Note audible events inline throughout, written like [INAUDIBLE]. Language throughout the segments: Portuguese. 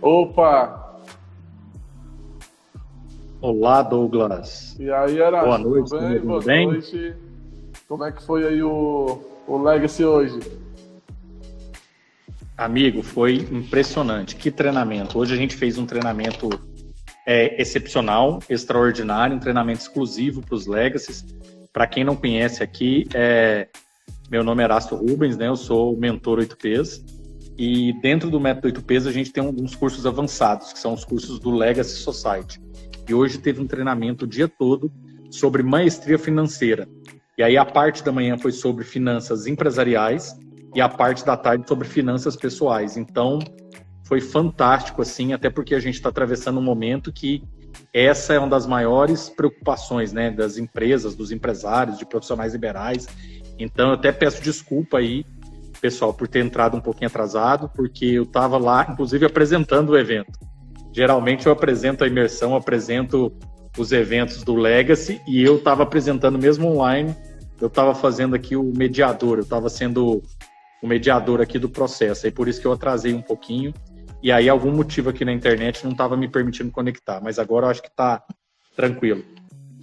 Opa! Olá, Douglas. E aí, era Boa noite, tudo bem? Boa bem? noite. Como é que foi aí o, o Legacy hoje? Amigo, foi impressionante. Que treinamento. Hoje a gente fez um treinamento é, excepcional, extraordinário, um treinamento exclusivo para os Legacies. Para quem não conhece aqui, é, meu nome é Erasto Rubens, né? Eu sou mentor 8Ps. E dentro do método 8Ps a gente tem alguns cursos avançados, que são os cursos do Legacy Society. E hoje teve um treinamento o dia todo sobre maestria financeira. E aí a parte da manhã foi sobre finanças empresariais e a parte da tarde sobre finanças pessoais. Então foi fantástico assim, até porque a gente está atravessando um momento que essa é uma das maiores preocupações, né, das empresas, dos empresários, de profissionais liberais. Então eu até peço desculpa aí, pessoal, por ter entrado um pouquinho atrasado, porque eu estava lá, inclusive apresentando o evento. Geralmente eu apresento a imersão, apresento os eventos do Legacy e eu estava apresentando mesmo online. Eu estava fazendo aqui o mediador, eu estava sendo o mediador aqui do processo. Aí por isso que eu atrasei um pouquinho. E aí algum motivo aqui na internet não estava me permitindo conectar, mas agora eu acho que está tranquilo.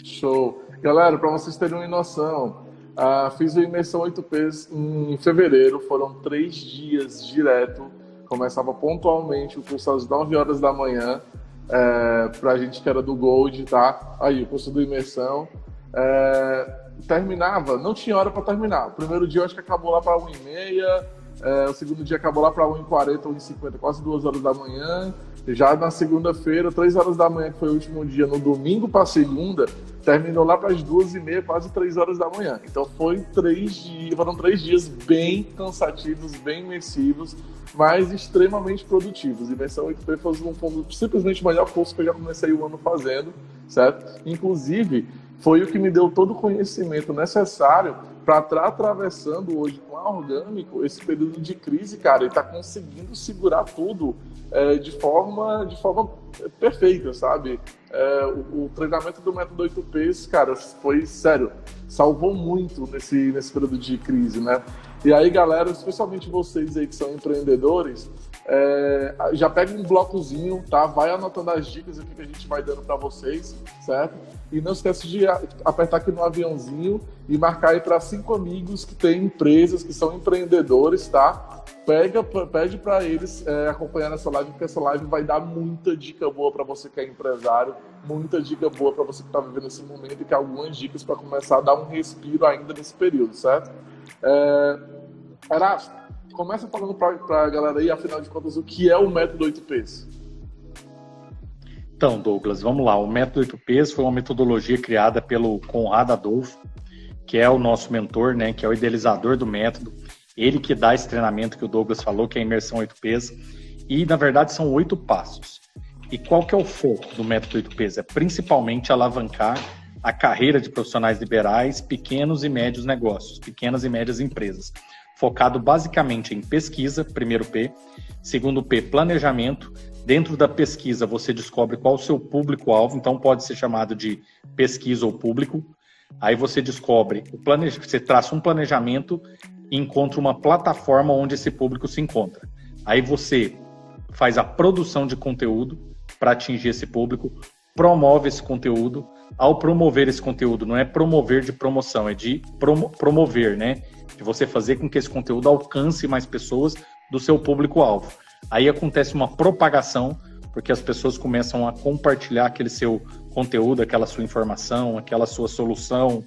Show. Galera, para vocês terem uma noção, ah, fiz a imersão 8Ps em fevereiro, foram três dias direto. Começava pontualmente o curso às 9 horas da manhã, é, para a gente que era do Gold, tá? Aí, o curso do imersão. É, terminava, não tinha hora para terminar. O primeiro dia eu acho que acabou lá para 1h30, é, o segundo dia acabou lá para 1h40, 1h50, quase 2 horas da manhã. Já na segunda-feira, 3 horas da manhã, que foi o último dia, no domingo para segunda, terminou lá para as 2h30, quase 3 horas da manhã. Então foi três dias, foram três dias bem cansativos, bem imersivos, mas extremamente produtivos. Imersão 8P foi um, simplesmente o melhor curso que eu já comecei o ano fazendo, certo? Inclusive, foi o que me deu todo o conhecimento necessário para estar atravessando hoje com a Orgânico esse período de crise, cara, e tá conseguindo segurar tudo é, de forma de forma perfeita, sabe? É, o, o, treinamento do método 8Ps, cara, foi sério, salvou muito nesse, nesse período de crise, né? E aí, galera, especialmente vocês aí que são empreendedores, é, já pega um blocozinho, tá? Vai anotando as dicas aqui que a gente vai dando para vocês, certo? E não esquece de apertar aqui no aviãozinho e marcar aí para cinco amigos que têm empresas, que são empreendedores, tá? Pega, pede para eles é, acompanhar essa live, porque essa live vai dar muita dica boa para você que é empresário, muita dica boa para você que está vivendo esse momento e que algumas dicas para começar a dar um respiro ainda nesse período, certo? É... começa falando para a galera aí, afinal de contas, o que é o método 8Ps. Então, Douglas, vamos lá. O método 8Ps foi uma metodologia criada pelo Conrado Adolfo, que é o nosso mentor, né, que é o idealizador do método. Ele que dá esse treinamento que o Douglas falou, que é a imersão 8Ps. E, na verdade, são oito passos. E qual que é o foco do método 8Ps? É principalmente alavancar a carreira de profissionais liberais, pequenos e médios negócios, pequenas e médias empresas, focado basicamente em pesquisa, primeiro P, segundo P, planejamento. Dentro da pesquisa, você descobre qual o seu público-alvo, então pode ser chamado de pesquisa ou público. Aí você descobre, o planej... você traça um planejamento e encontra uma plataforma onde esse público se encontra. Aí você faz a produção de conteúdo para atingir esse público, promove esse conteúdo. Ao promover esse conteúdo, não é promover de promoção, é de promo promover, né? De você fazer com que esse conteúdo alcance mais pessoas do seu público-alvo. Aí acontece uma propagação, porque as pessoas começam a compartilhar aquele seu conteúdo, aquela sua informação, aquela sua solução.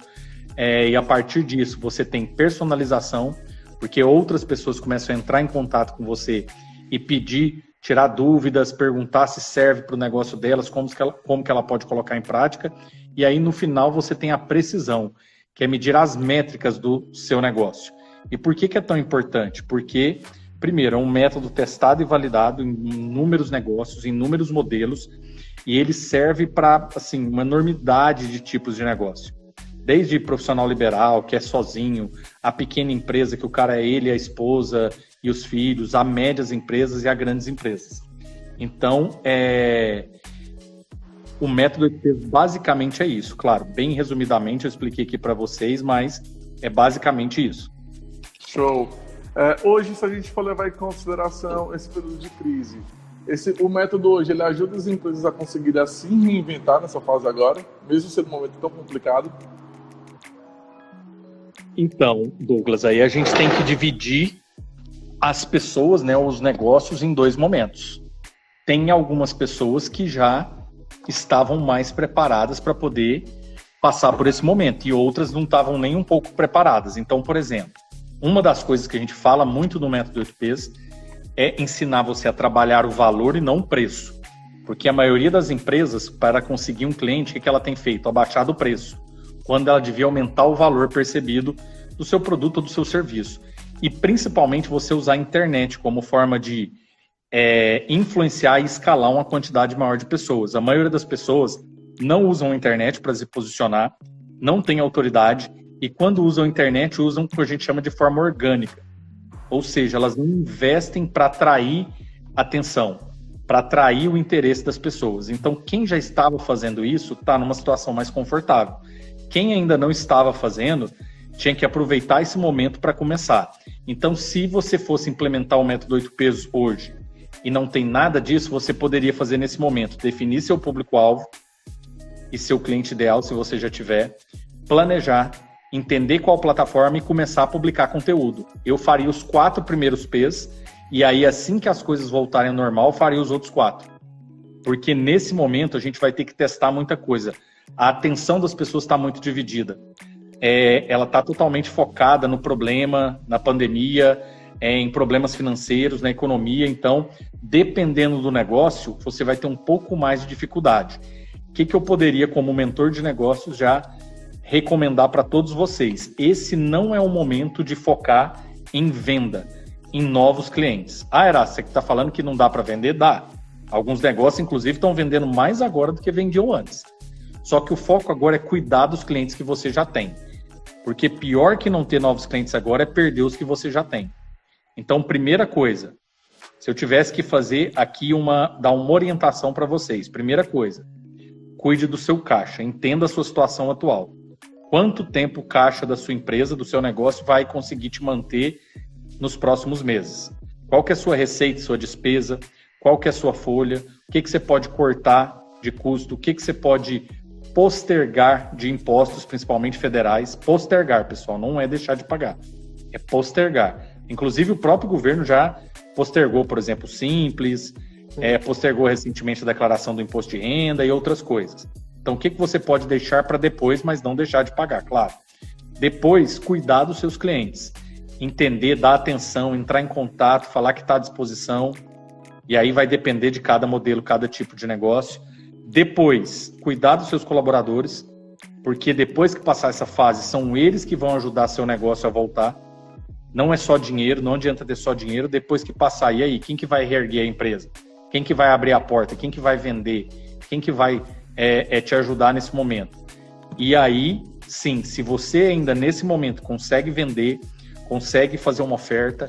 É, e a partir disso, você tem personalização, porque outras pessoas começam a entrar em contato com você e pedir tirar dúvidas, perguntar se serve para o negócio delas, como que, ela, como que ela pode colocar em prática. E aí, no final, você tem a precisão, que é medir as métricas do seu negócio. E por que, que é tão importante? Porque, primeiro, é um método testado e validado em inúmeros negócios, em inúmeros modelos, e ele serve para assim, uma enormidade de tipos de negócio. Desde profissional liberal, que é sozinho, a pequena empresa que o cara é ele, a esposa e os filhos, a médias empresas e a grandes empresas. Então, é, o método basicamente é isso. Claro, bem resumidamente eu expliquei aqui para vocês, mas é basicamente isso. Show. É, hoje, se a gente for levar em consideração esse período de crise, esse, o método hoje ele ajuda as empresas a conseguirem assim reinventar nessa fase agora, mesmo sendo um momento tão complicado? Então, Douglas, aí a gente tem que dividir as pessoas, né, os negócios em dois momentos. Tem algumas pessoas que já estavam mais preparadas para poder passar por esse momento e outras não estavam nem um pouco preparadas. Então, por exemplo, uma das coisas que a gente fala muito no método 8Ps é ensinar você a trabalhar o valor e não o preço. Porque a maioria das empresas, para conseguir um cliente, o que ela tem feito? Abaixar o preço, quando ela devia aumentar o valor percebido do seu produto ou do seu serviço. E principalmente você usar a internet como forma de é, influenciar e escalar uma quantidade maior de pessoas. A maioria das pessoas não usam a internet para se posicionar, não tem autoridade, e quando usam a internet, usam o que a gente chama de forma orgânica. Ou seja, elas não investem para atrair atenção, para atrair o interesse das pessoas. Então, quem já estava fazendo isso está numa situação mais confortável. Quem ainda não estava fazendo tinha que aproveitar esse momento para começar. Então, se você fosse implementar o método 8 pesos hoje e não tem nada disso, você poderia fazer nesse momento, definir seu público-alvo e seu cliente ideal, se você já tiver, planejar, entender qual plataforma e começar a publicar conteúdo. Eu faria os quatro primeiros P's e aí assim que as coisas voltarem ao normal, faria os outros quatro. Porque nesse momento a gente vai ter que testar muita coisa. A atenção das pessoas está muito dividida é, ela está totalmente focada no problema, na pandemia, em problemas financeiros, na economia. Então, dependendo do negócio, você vai ter um pouco mais de dificuldade. O que, que eu poderia, como mentor de negócios, já recomendar para todos vocês? Esse não é o momento de focar em venda, em novos clientes. Ah, era você que está falando que não dá para vender? Dá. Alguns negócios, inclusive, estão vendendo mais agora do que vendiam antes. Só que o foco agora é cuidar dos clientes que você já tem. Porque pior que não ter novos clientes agora é perder os que você já tem. Então, primeira coisa, se eu tivesse que fazer aqui uma, dar uma orientação para vocês, primeira coisa, cuide do seu caixa, entenda a sua situação atual. Quanto tempo o caixa da sua empresa, do seu negócio, vai conseguir te manter nos próximos meses? Qual que é a sua receita, sua despesa? Qual que é a sua folha? O que, que você pode cortar de custo? O que, que você pode postergar de impostos, principalmente federais. Postergar, pessoal, não é deixar de pagar, é postergar. Inclusive, o próprio governo já postergou, por exemplo, Simples, é, postergou recentemente a declaração do imposto de renda e outras coisas. Então, o que, que você pode deixar para depois, mas não deixar de pagar, claro. Depois, cuidar dos seus clientes. Entender, dar atenção, entrar em contato, falar que está à disposição. E aí vai depender de cada modelo, cada tipo de negócio depois, cuidar dos seus colaboradores, porque depois que passar essa fase, são eles que vão ajudar seu negócio a voltar. Não é só dinheiro, não adianta ter só dinheiro. Depois que passar, e aí, quem que vai reerguer a empresa? Quem que vai abrir a porta? Quem que vai vender? Quem que vai é, é, te ajudar nesse momento? E aí, sim, se você ainda nesse momento consegue vender, consegue fazer uma oferta,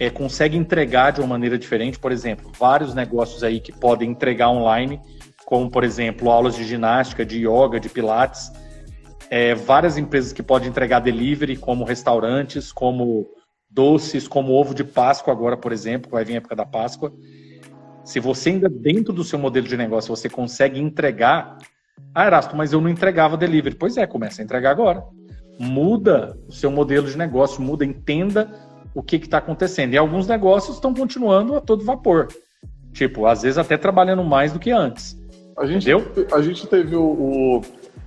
é, consegue entregar de uma maneira diferente, por exemplo, vários negócios aí que podem entregar online como por exemplo aulas de ginástica, de yoga, de pilates, é, várias empresas que podem entregar delivery, como restaurantes, como doces, como ovo de Páscoa agora, por exemplo, vai vir a época da Páscoa. Se você ainda dentro do seu modelo de negócio você consegue entregar, ah, Erasto, mas eu não entregava delivery. Pois é, começa a entregar agora. Muda o seu modelo de negócio, muda, entenda o que está acontecendo. E alguns negócios estão continuando a todo vapor. Tipo, às vezes até trabalhando mais do que antes. A gente, Entendeu? A gente teve o, o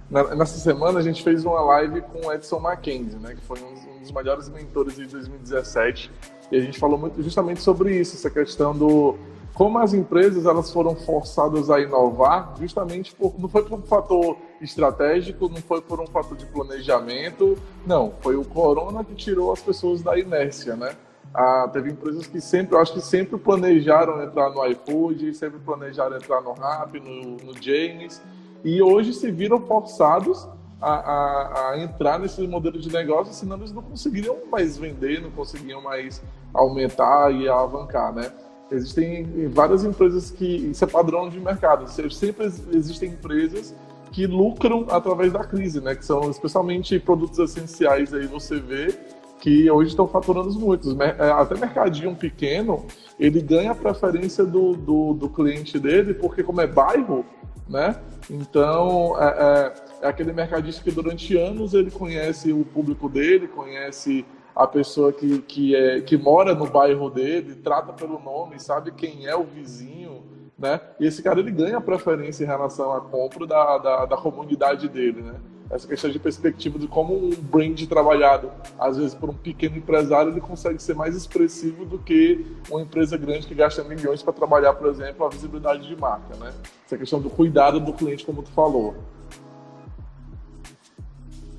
nessa semana a gente fez uma live com o Edson Mackenzie, né, que foi um, dos melhores mentores de 2017, e a gente falou muito justamente sobre isso, essa questão do como as empresas elas foram forçadas a inovar, justamente por não foi por um fator estratégico, não foi por um fator de planejamento, não, foi o corona que tirou as pessoas da inércia, né? Ah, teve empresas que sempre, eu acho que sempre planejaram entrar no iFood, sempre planejaram entrar no Rap, no, no James, e hoje se viram forçados a, a, a, entrar nesse modelo de negócio, senão eles não conseguiriam mais vender, não conseguiam mais aumentar e alavancar, né? Existem várias empresas que. Isso é padrão de mercado. Sempre existem empresas que lucram através da crise, né? Que são especialmente produtos essenciais aí você vê que hoje estão faturando muitos. É, até mercadinho pequeno, ele ganha a preferência do, do, do cliente dele, porque como é bairro, né? Então é, é, é aquele mercadista que durante anos ele conhece o público dele, conhece a pessoa que, que, é, que mora no bairro dele, trata pelo nome, sabe quem é o vizinho, né? E esse cara ele ganha preferência em relação à compra da, da, da comunidade dele, né? Essa questão de perspectiva de como um brand trabalhado, às vezes por um pequeno empresário, ele consegue ser mais expressivo do que uma empresa grande que gasta milhões para trabalhar, por exemplo, a visibilidade de marca, né? Essa questão do cuidado do cliente, como tu falou.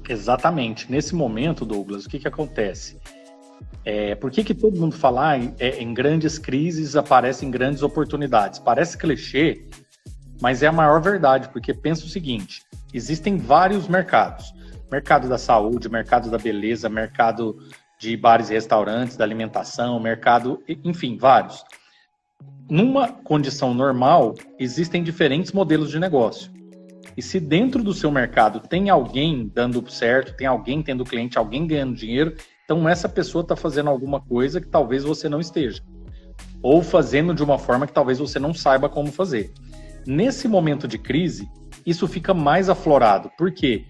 Exatamente. Nesse momento, Douglas, o que, que acontece? É, por que, que todo mundo fala em, é, em grandes crises aparecem grandes oportunidades? Parece clichê, mas é a maior verdade, porque pensa o seguinte: existem vários mercados. Mercado da saúde, mercado da beleza, mercado de bares e restaurantes, da alimentação, mercado, enfim, vários. Numa condição normal, existem diferentes modelos de negócio. E se dentro do seu mercado tem alguém dando certo, tem alguém tendo cliente, alguém ganhando dinheiro, então essa pessoa está fazendo alguma coisa que talvez você não esteja. Ou fazendo de uma forma que talvez você não saiba como fazer. Nesse momento de crise, isso fica mais aflorado. Por quê?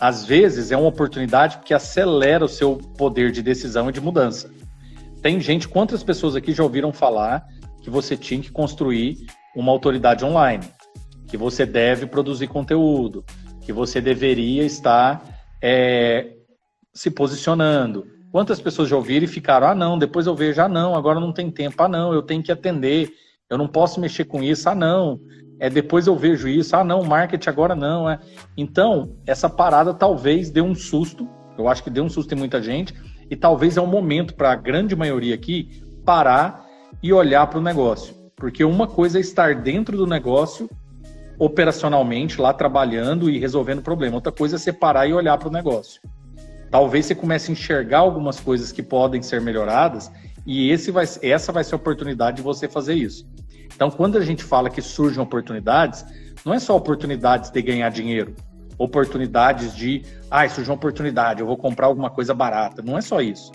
Às vezes é uma oportunidade que acelera o seu poder de decisão e de mudança. Tem gente, quantas pessoas aqui já ouviram falar que você tinha que construir uma autoridade online? Que você deve produzir conteúdo, que você deveria estar é, se posicionando. Quantas pessoas já ouviram e ficaram, ah, não, depois eu vejo, ah, não, agora não tem tempo, ah, não, eu tenho que atender, eu não posso mexer com isso, ah, não, é, depois eu vejo isso, ah, não, marketing agora não. É. Então, essa parada talvez dê um susto, eu acho que deu um susto em muita gente, e talvez é um momento para a grande maioria aqui parar e olhar para o negócio. Porque uma coisa é estar dentro do negócio operacionalmente lá trabalhando e resolvendo o problema. Outra coisa é separar e olhar para o negócio. Talvez você comece a enxergar algumas coisas que podem ser melhoradas e esse vai, essa vai ser a oportunidade de você fazer isso. Então, quando a gente fala que surgem oportunidades, não é só oportunidades de ganhar dinheiro, oportunidades de, ah, surgiu uma oportunidade, eu vou comprar alguma coisa barata. Não é só isso.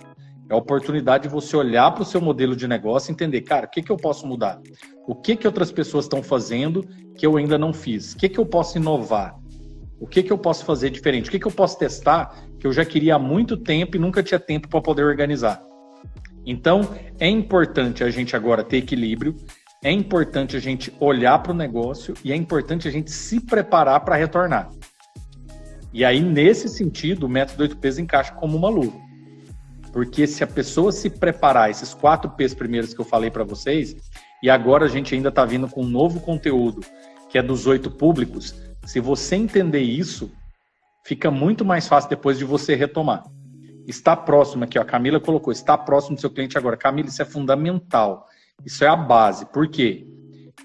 É a oportunidade de você olhar para o seu modelo de negócio e entender, cara, o que, que eu posso mudar? O que, que outras pessoas estão fazendo que eu ainda não fiz? O que, que eu posso inovar? O que, que eu posso fazer diferente? O que, que eu posso testar que eu já queria há muito tempo e nunca tinha tempo para poder organizar? Então, é importante a gente agora ter equilíbrio, é importante a gente olhar para o negócio e é importante a gente se preparar para retornar. E aí, nesse sentido, o método 8Ps encaixa como uma luva. Porque se a pessoa se preparar, esses quatro P's primeiros que eu falei para vocês, e agora a gente ainda está vindo com um novo conteúdo, que é dos oito públicos, se você entender isso, fica muito mais fácil depois de você retomar. Está próximo aqui, ó, a Camila colocou, está próximo do seu cliente agora. Camila, isso é fundamental. Isso é a base. Por quê?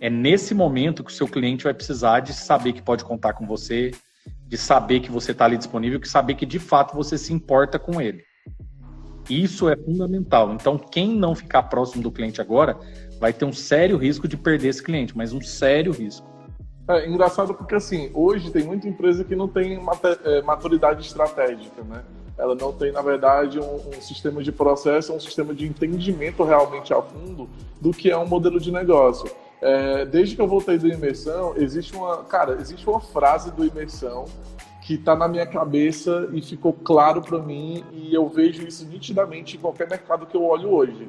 É nesse momento que o seu cliente vai precisar de saber que pode contar com você, de saber que você está ali disponível, que saber que de fato você se importa com ele. Isso é fundamental. Então, quem não ficar próximo do cliente agora vai ter um sério risco de perder esse cliente, mas um sério risco. É engraçado porque, assim, hoje tem muita empresa que não tem é, maturidade estratégica, né? Ela não tem, na verdade, um, um sistema de processo, um sistema de entendimento realmente a fundo do que é um modelo de negócio. É, desde que eu voltei do imersão, existe uma, cara, existe uma frase do imersão que está na minha cabeça e ficou claro para mim e eu vejo isso nitidamente em qualquer mercado que eu olho hoje.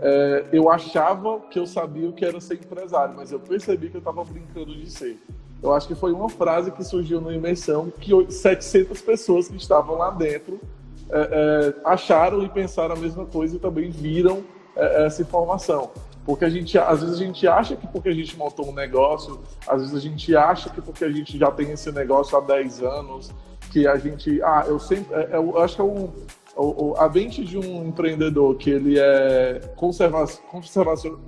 É, eu achava que eu sabia o que era ser empresário, mas eu percebi que eu estava brincando de ser. Eu acho que foi uma frase que surgiu na imersão que 700 pessoas que estavam lá dentro é, é, acharam e pensaram a mesma coisa e também viram é, essa informação. Porque a gente, às vezes a gente acha que porque a gente montou um negócio, às vezes a gente acha que porque a gente já tem esse negócio há 10 anos, que a gente, ah, eu sempre, é, é, eu acho que é um, o, a mente de um empreendedor que ele é conserva, conservação,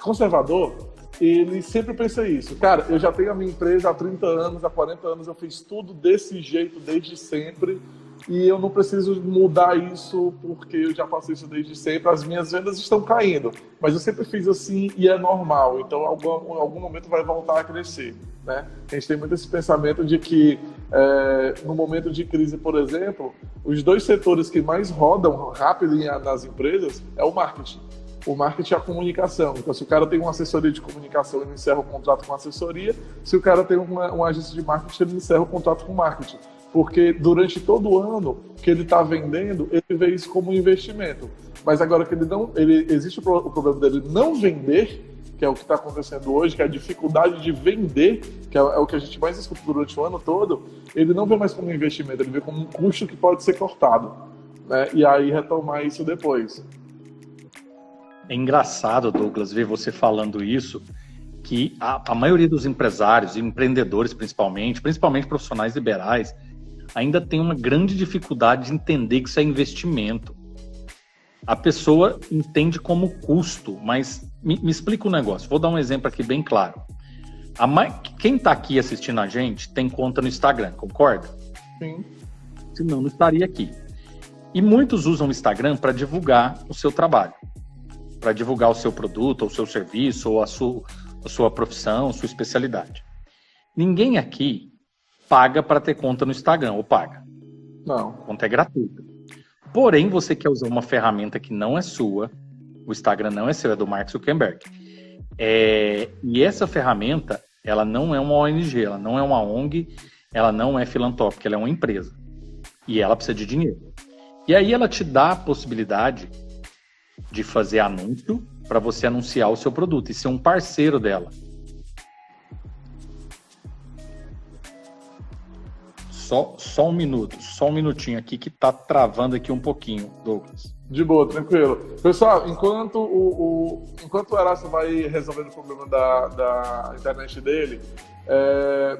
conservador, ele sempre pensa isso. Cara, eu já tenho a minha empresa há 30 anos, há 40 anos, eu fiz tudo desse jeito desde sempre e eu não preciso mudar isso porque eu já faço isso desde sempre. As minhas vendas estão caindo, mas eu sempre fiz assim e é normal. Então, algum, algum momento vai voltar a crescer. Né? A gente tem muito esse pensamento de que é, no momento de crise, por exemplo, os dois setores que mais rodam rápido nas empresas é o marketing o marketing é a comunicação. Então, se o cara tem uma assessoria de comunicação, ele encerra o contrato com a assessoria. Se o cara tem uma, uma agência de marketing, ele encerra o contrato com marketing porque durante todo o ano que ele está vendendo, ele vê isso como um investimento. Mas agora que ele não, ele existe o, problema dele não vender, que é o que está acontecendo hoje, que é a dificuldade de vender, que é, é, o que a gente mais escuta durante o ano todo, ele não vê mais como investimento, ele vê como um custo que pode ser cortado, né? E aí retomar isso depois. É engraçado, Douglas, ver você falando isso, que a, a maioria dos empresários, empreendedores principalmente, principalmente profissionais liberais, ainda tem uma grande dificuldade de entender que isso é investimento. A pessoa entende como custo, mas me, me explica o um negócio. Vou dar um exemplo aqui bem claro. Quem está aqui assistindo a gente tem conta no Instagram, concorda? Sim. Senão não estaria aqui. E muitos usam o Instagram para divulgar o seu trabalho, para divulgar o seu produto, ou o seu serviço, ou a sua, a sua profissão, sua especialidade. Ninguém aqui paga para ter conta no Instagram, ou paga. Não. A conta é gratuita. Porém, você quer usar uma ferramenta que não é sua, o Instagram não é seu, é do Mark Zuckerberg. É, e essa ferramenta, ela não é uma ONG, ela não é uma ONG, ela não é filantrópica, ela é uma empresa. E ela precisa de dinheiro. E aí ela te dá a possibilidade de fazer anúncio para você anunciar o seu produto e ser um parceiro dela. Só, só um minuto, só um minutinho aqui que tá travando aqui um pouquinho, Douglas. De boa, tranquilo. Pessoal, enquanto o, o enquanto o Erasto vai resolvendo o problema da, da internet dele, é,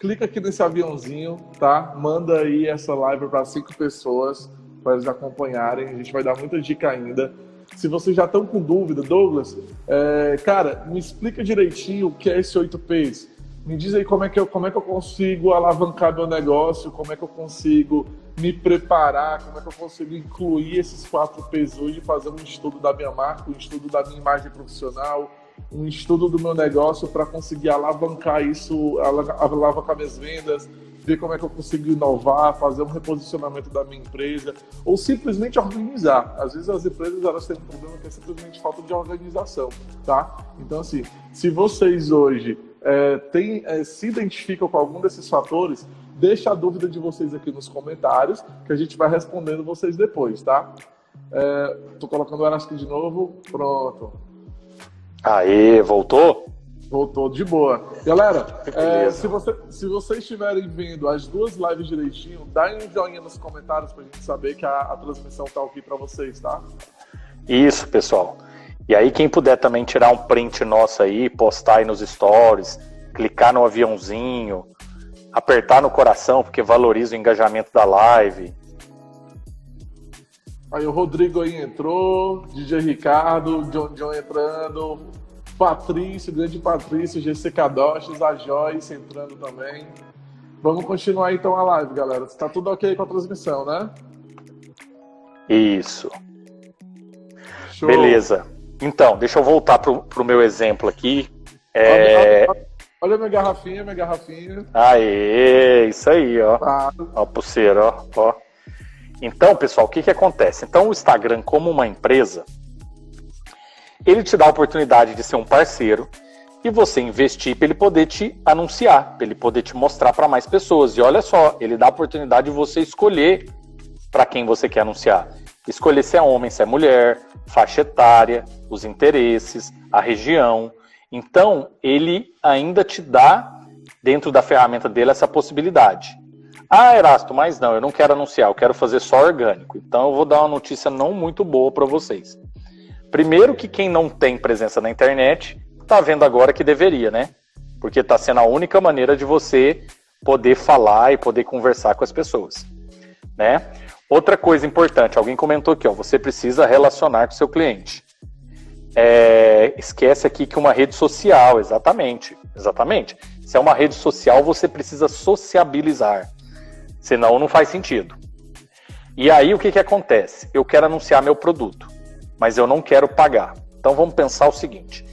clica aqui nesse aviãozinho, tá? Manda aí essa live para cinco pessoas para eles acompanharem. A gente vai dar muita dica ainda. Se vocês já estão com dúvida, Douglas, é, cara, me explica direitinho o que é esse 8Ps. Me diz aí como é, que eu, como é que eu consigo alavancar meu negócio, como é que eu consigo me preparar, como é que eu consigo incluir esses quatro P's hoje, fazer um estudo da minha marca, um estudo da minha imagem profissional, um estudo do meu negócio para conseguir alavancar isso, alavancar minhas vendas, ver como é que eu consigo inovar, fazer um reposicionamento da minha empresa, ou simplesmente organizar. Às vezes as empresas elas têm um problema que é simplesmente falta de organização, tá? Então assim, se vocês hoje é, tem, é, se identificam com algum desses fatores, deixa a dúvida de vocês aqui nos comentários, que a gente vai respondendo vocês depois, tá? É, tô colocando o Erasco de novo, pronto. Aê, voltou? Voltou de boa. Galera, é, se, você, se vocês estiverem vendo as duas lives direitinho, dá um joinha nos comentários pra gente saber que a, a transmissão tá aqui para vocês, tá? Isso, pessoal. E aí, quem puder também tirar um print nosso aí, postar aí nos stories, clicar no aviãozinho, apertar no coração, porque valoriza o engajamento da live. Aí o Rodrigo aí entrou, DJ Ricardo, John John entrando, Patrício, grande Patrício, GC Kadoches, a Joyce entrando também. Vamos continuar então a live, galera. Está tudo ok com a transmissão, né? Isso. Show. Beleza. Então, deixa eu voltar pro, pro meu exemplo aqui. É... Olha, olha, minha garrafinha, minha garrafinha. Aê, isso aí, ó. Ah. Ó, pulseira, ó, ó. Então, pessoal, o que que acontece? Então, o Instagram, como uma empresa, ele te dá a oportunidade de ser um parceiro e você investir para ele poder te anunciar, para ele poder te mostrar para mais pessoas. E olha só, ele dá a oportunidade de você escolher para quem você quer anunciar. Escolher se é homem, se é mulher, faixa etária, os interesses, a região. Então, ele ainda te dá, dentro da ferramenta dele, essa possibilidade. Ah, Erasto, mas não, eu não quero anunciar, eu quero fazer só orgânico. Então, eu vou dar uma notícia não muito boa para vocês. Primeiro, que quem não tem presença na internet está vendo agora que deveria, né? Porque está sendo a única maneira de você poder falar e poder conversar com as pessoas, né? Outra coisa importante, alguém comentou aqui, ó, você precisa relacionar com seu cliente. É, esquece aqui que uma rede social, exatamente, exatamente. Se é uma rede social, você precisa sociabilizar, senão não faz sentido. E aí o que, que acontece? Eu quero anunciar meu produto, mas eu não quero pagar. Então vamos pensar o seguinte: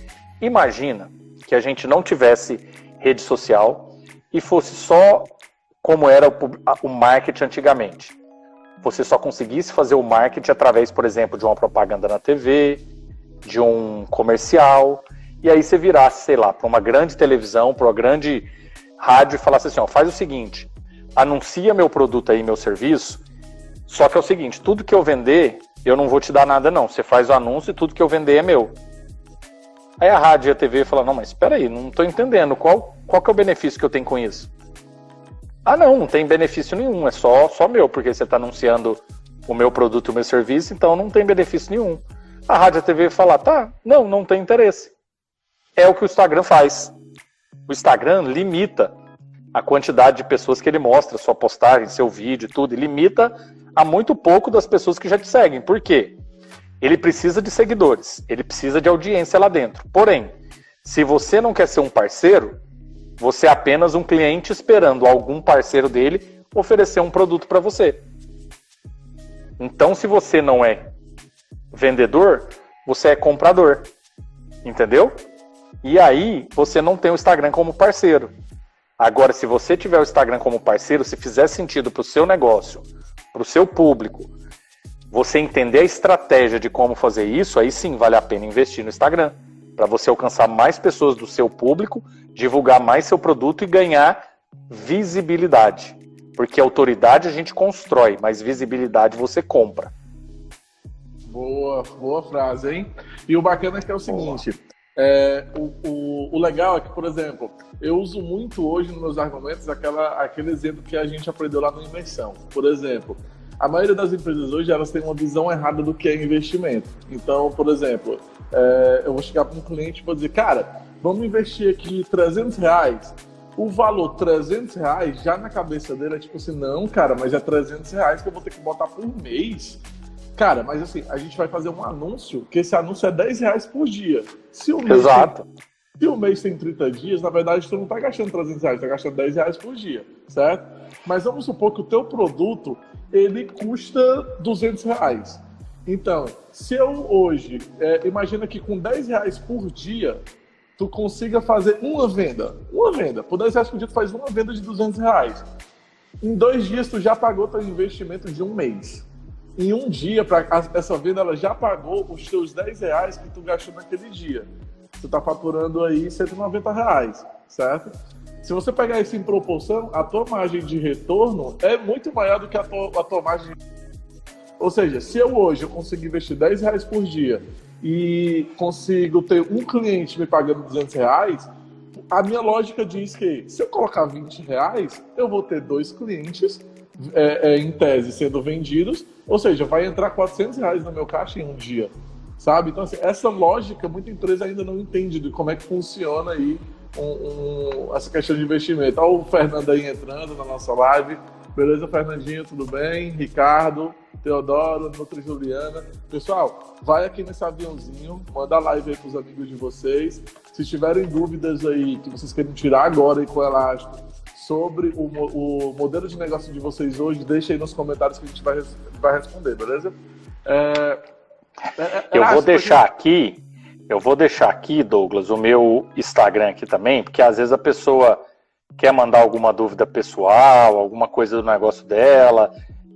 imagina que a gente não tivesse rede social e fosse só como era o marketing antigamente. Você só conseguisse fazer o marketing através, por exemplo, de uma propaganda na TV, de um comercial, e aí você virasse, sei lá, para uma grande televisão, para uma grande rádio e falasse assim: ó, faz o seguinte, anuncia meu produto aí, meu serviço, só que é o seguinte: tudo que eu vender, eu não vou te dar nada, não. Você faz o anúncio e tudo que eu vender é meu. Aí a rádio e a TV falam: não, mas espera aí, não estou entendendo. Qual, qual que é o benefício que eu tenho com isso? Ah, não, não tem benefício nenhum, é só, só meu, porque você está anunciando o meu produto e o meu serviço, então não tem benefício nenhum. A rádio e a TV fala: tá, não, não tem interesse é o que o Instagram faz. O Instagram limita a quantidade de pessoas que ele mostra, sua postagem, seu vídeo, tudo, e limita a muito pouco das pessoas que já te seguem. Por quê? Ele precisa de seguidores, ele precisa de audiência lá dentro. Porém, se você não quer ser um parceiro, você é apenas um cliente esperando algum parceiro dele oferecer um produto para você. Então, se você não é vendedor, você é comprador. Entendeu? E aí você não tem o Instagram como parceiro. Agora, se você tiver o Instagram como parceiro, se fizer sentido para o seu negócio, para o seu público, você entender a estratégia de como fazer isso, aí sim vale a pena investir no Instagram. Para você alcançar mais pessoas do seu público, divulgar mais seu produto e ganhar visibilidade. Porque autoridade a gente constrói, mas visibilidade você compra. Boa, boa frase, hein? E o bacana é que é o seguinte: é, o, o, o, legal é que, por exemplo, eu uso muito hoje nos meus argumentos aquela, aquele exemplo que a gente aprendeu lá na imersão. Por exemplo, a maioria das empresas hoje elas têm uma visão errada do que é investimento. Então, por exemplo, é, eu vou chegar para um cliente e vou dizer, cara, vamos investir aqui 300 reais. O valor 300 reais já na cabeça dele é tipo assim, não, cara, mas é 300 reais que eu vou ter que botar por mês. Cara, mas assim, a gente vai fazer um anúncio, que esse anúncio é 10 reais por dia. Se o mês Exato. Tem, se o mês tem 30 dias, na verdade, tu não está gastando 300 reais, está gastando 10 reais por dia, certo? Mas vamos supor que o teu produto, ele custa 200 reais. Então, se eu hoje, é, imagina que com 10 reais por dia, tu consiga fazer uma venda. Uma venda. Por 10 reais por dia, tu faz uma venda de 200 reais. Em dois dias, tu já pagou teu investimento de um mês em um dia, pra, essa venda ela já pagou os seus 10 reais que tu gastou naquele dia. Tu está faturando aí 190 reais, certo? Se você pegar isso em proporção, a tua margem de retorno é muito maior do que a tua, a tua margem. Ou seja, se eu hoje eu consigo investir 10 reais por dia e consigo ter um cliente me pagando 200 reais, a minha lógica diz que se eu colocar 20 reais, eu vou ter dois clientes é, é, em tese sendo vendidos, ou seja, vai entrar 400 reais no meu caixa em um dia, sabe? Então, assim, essa lógica muita empresa ainda não entende de como é que funciona aí um, um, essa questão de investimento. Olha o Fernando aí entrando na nossa live. Beleza, Fernandinho, tudo bem? Ricardo, Teodoro, Nutri Juliana. Pessoal, vai aqui nesse aviãozinho, manda live aí para os amigos de vocês. Se tiverem dúvidas aí que vocês querem tirar agora aí com o Elástico, sobre o, o modelo de negócio de vocês hoje, deixa aí nos comentários que a gente vai, vai responder, beleza? É, é, é eu vou deixar aqui, eu vou deixar aqui, Douglas, o meu Instagram aqui também, porque às vezes a pessoa quer mandar alguma dúvida pessoal, alguma coisa do negócio dela,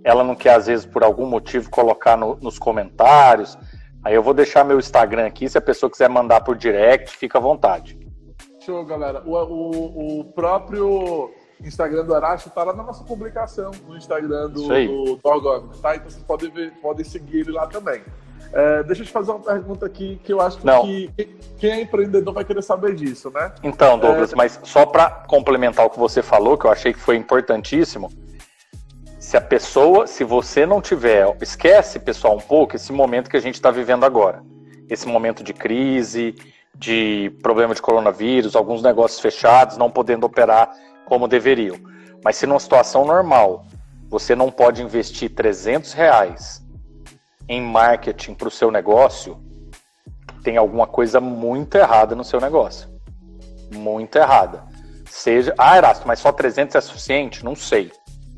ela não quer, às vezes, por algum motivo, colocar no, nos comentários. Aí eu vou deixar meu Instagram aqui, se a pessoa quiser mandar por direct, fica à vontade. Show, galera. O, o, o próprio Instagram do Aracho tá lá na nossa publicação, no Instagram do, do, tá? Então vocês podem, ver, podem seguir ele lá também. É, deixa eu te fazer uma pergunta aqui que eu acho que, que quem é empreendedor vai querer saber disso, né? Então, Douglas, é... mas só para complementar o que você falou, que eu achei que foi importantíssimo, se a pessoa, se você não tiver, esquece, pessoal, um pouco esse momento que a gente está vivendo agora. Esse momento de crise, de problema de coronavírus, alguns negócios fechados, não podendo operar como deveriam. Mas se numa situação normal você não pode investir 300 reais em marketing para o seu negócio, tem alguma coisa muito errada no seu negócio. Muito errada. Seja, ah, Erasto, mas só 300 é suficiente? Não sei.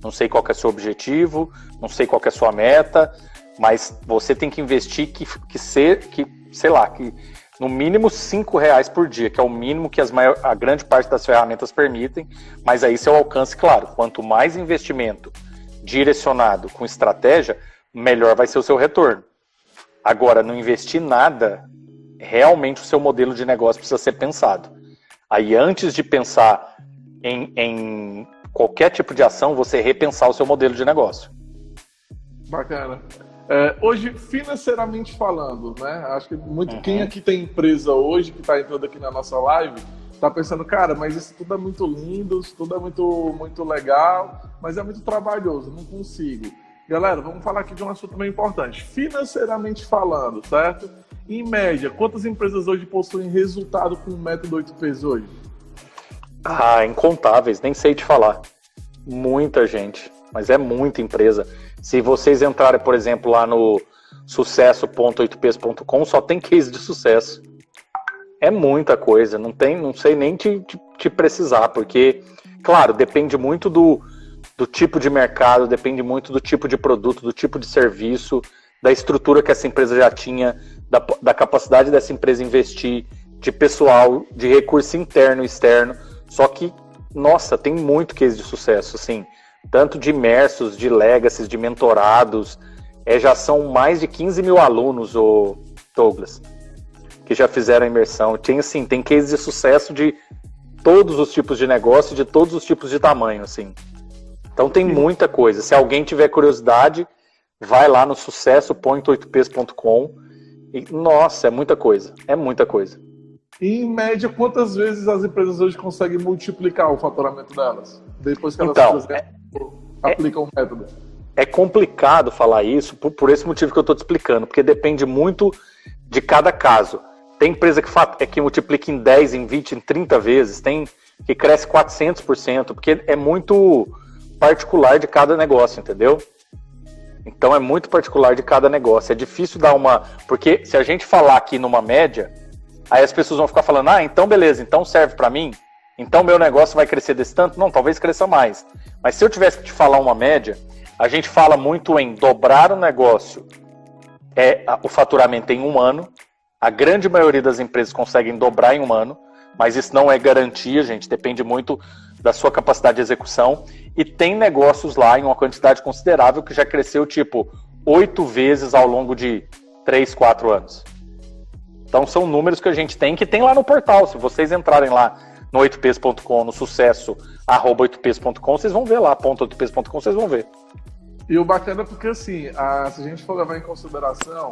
Não sei qual é o seu objetivo, não sei qual é a sua meta, mas você tem que investir que, que ser, que, sei lá, que no mínimo cinco reais por dia, que é o mínimo que as maior, a grande parte das ferramentas permitem, mas aí seu alcance, claro, quanto mais investimento direcionado com estratégia, melhor vai ser o seu retorno. Agora, não investir nada, realmente o seu modelo de negócio precisa ser pensado. Aí, antes de pensar em, em qualquer tipo de ação, você repensar o seu modelo de negócio. Bacana. É, hoje, financeiramente falando, né? Acho que muito uhum. quem aqui tem empresa hoje, que está entrando aqui na nossa live, está pensando, cara, mas isso tudo é muito lindo, isso tudo é muito, muito legal, mas é muito trabalhoso, não consigo. Galera, vamos falar aqui de um assunto bem importante. Financeiramente falando, certo? Em média, quantas empresas hoje possuem resultado com o método 8Ps hoje? Ah, incontáveis, nem sei te falar. Muita gente, mas é muita empresa. Se vocês entrarem, por exemplo, lá no sucesso.8ps.com, só tem case de sucesso. É muita coisa, não tem, não sei nem te, te, te precisar, porque, claro, depende muito do, do tipo de mercado, depende muito do tipo de produto, do tipo de serviço, da estrutura que essa empresa já tinha, da, da capacidade dessa empresa investir, de pessoal, de recurso interno e externo. Só que, nossa, tem muito case de sucesso, assim, tanto de imersos, de legacies, de mentorados, é, já são mais de 15 mil alunos, o Douglas, que já fizeram a imersão. Tem, assim, tem cases de sucesso de todos os tipos de negócio, de todos os tipos de tamanho, assim. Então tem muita coisa. Se alguém tiver curiosidade, vai lá no sucesso.8ps.com e, nossa, é muita coisa. É muita coisa. E, em média, quantas vezes as empresas hoje conseguem multiplicar o faturamento delas? Depois que elas então, é, aplicam o método. É complicado falar isso por, por esse motivo que eu estou te explicando, porque depende muito de cada caso. Tem empresa que, é que multiplica em 10, em 20, em 30 vezes, tem que cresce 400%, porque é muito particular de cada negócio, entendeu? Então é muito particular de cada negócio. É difícil dar uma. Porque se a gente falar aqui numa média, Aí as pessoas vão ficar falando: ah, então beleza, então serve para mim? Então meu negócio vai crescer desse tanto? Não, talvez cresça mais. Mas se eu tivesse que te falar uma média, a gente fala muito em dobrar o negócio, é o faturamento em um ano. A grande maioria das empresas conseguem dobrar em um ano, mas isso não é garantia, gente. Depende muito da sua capacidade de execução. E tem negócios lá em uma quantidade considerável que já cresceu tipo oito vezes ao longo de três, quatro anos. Então são números que a gente tem que tem lá no portal. Se vocês entrarem lá no 8ps.com, no sucesso arroba 8ps.com, vocês vão ver lá, ponto 8ps.com, vocês vão ver. E o bacana é porque assim, a, se a gente for levar em consideração,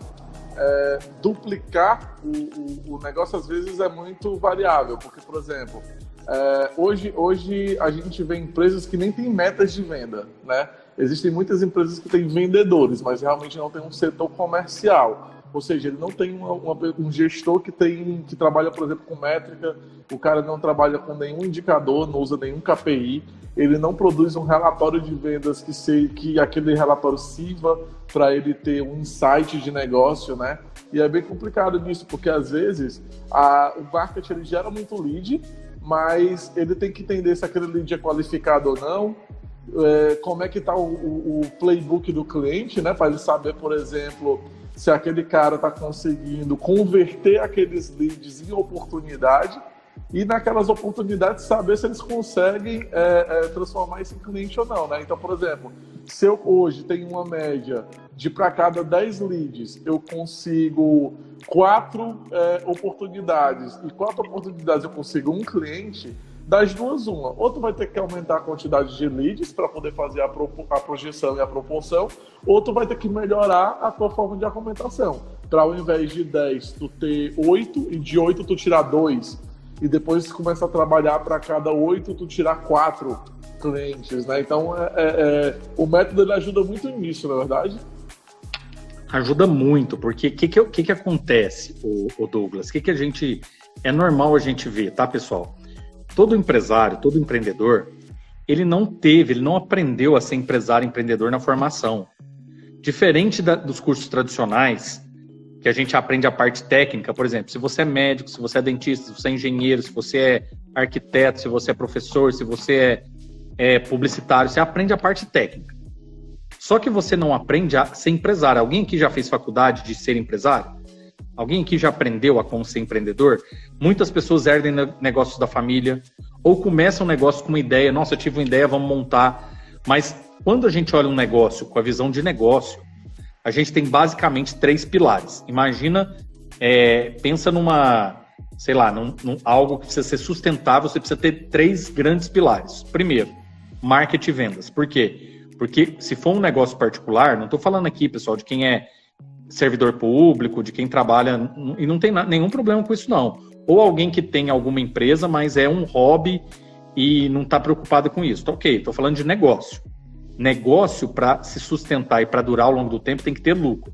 é, duplicar o, o, o, negócio às vezes é muito variável, porque, por exemplo, é, hoje, hoje a gente vê empresas que nem têm metas de venda, né? Existem muitas empresas que têm vendedores, mas realmente não tem um setor comercial. Ou seja, ele não tem uma, uma, um gestor que tem que trabalha, por exemplo, com métrica, o cara não trabalha com nenhum indicador, não usa nenhum KPI, ele não produz um relatório de vendas que, se, que aquele relatório sirva para ele ter um insight de negócio, né? E é bem complicado nisso, porque às vezes a, o marketing ele gera muito lead, mas ele tem que entender se aquele lead é qualificado ou não, é, como é que está o, o, o, playbook do cliente, né? Para ele saber, por exemplo, se aquele cara está conseguindo converter aqueles leads em oportunidade e naquelas oportunidades saber se eles conseguem é, é, transformar isso em cliente ou não, né? Então, por exemplo, se eu hoje tenho uma média de para cada 10 leads eu consigo quatro é, oportunidades e quatro oportunidades eu consigo um cliente, das duas, uma. Ou tu vai ter que aumentar a quantidade de leads para poder fazer a, a, projeção e a proporção, ou tu vai ter que melhorar a tua forma de argumentação. Para ao invés de 10, tu ter 8, e de 8 tu tirar 2. E depois começa a trabalhar para cada 8 tu tirar 4 clientes, né? Então, é, é, é, o método ele ajuda muito nisso, na é verdade? Ajuda muito, porque o que, que, que, que acontece, o, o Douglas? O que, que a gente. É normal a gente ver, tá, pessoal? Todo empresário, todo empreendedor, ele não teve, ele não aprendeu a ser empresário empreendedor na formação. Diferente da, dos cursos tradicionais, que a gente aprende a parte técnica, por exemplo, se você é médico, se você é dentista, se você é engenheiro, se você é arquiteto, se você é professor, se você é é, publicitário, você aprende a parte técnica. Só que você não aprende a ser empresário. Alguém aqui já fez faculdade de ser empresário? Alguém aqui já aprendeu a como ser empreendedor? Muitas pessoas herdem negócios da família ou começam um negócio com uma ideia. Nossa, eu tive uma ideia, vamos montar. Mas quando a gente olha um negócio com a visão de negócio, a gente tem basicamente três pilares. Imagina, é, pensa numa, sei lá, num, num, algo que precisa ser sustentável, você precisa ter três grandes pilares. Primeiro, marketing e vendas. Por quê? Porque se for um negócio particular, não estou falando aqui, pessoal, de quem é servidor público, de quem trabalha, e não tem nenhum problema com isso, não. Ou alguém que tem alguma empresa, mas é um hobby e não está preocupado com isso. Tá ok, estou falando de negócio. Negócio, para se sustentar e para durar ao longo do tempo, tem que ter lucro.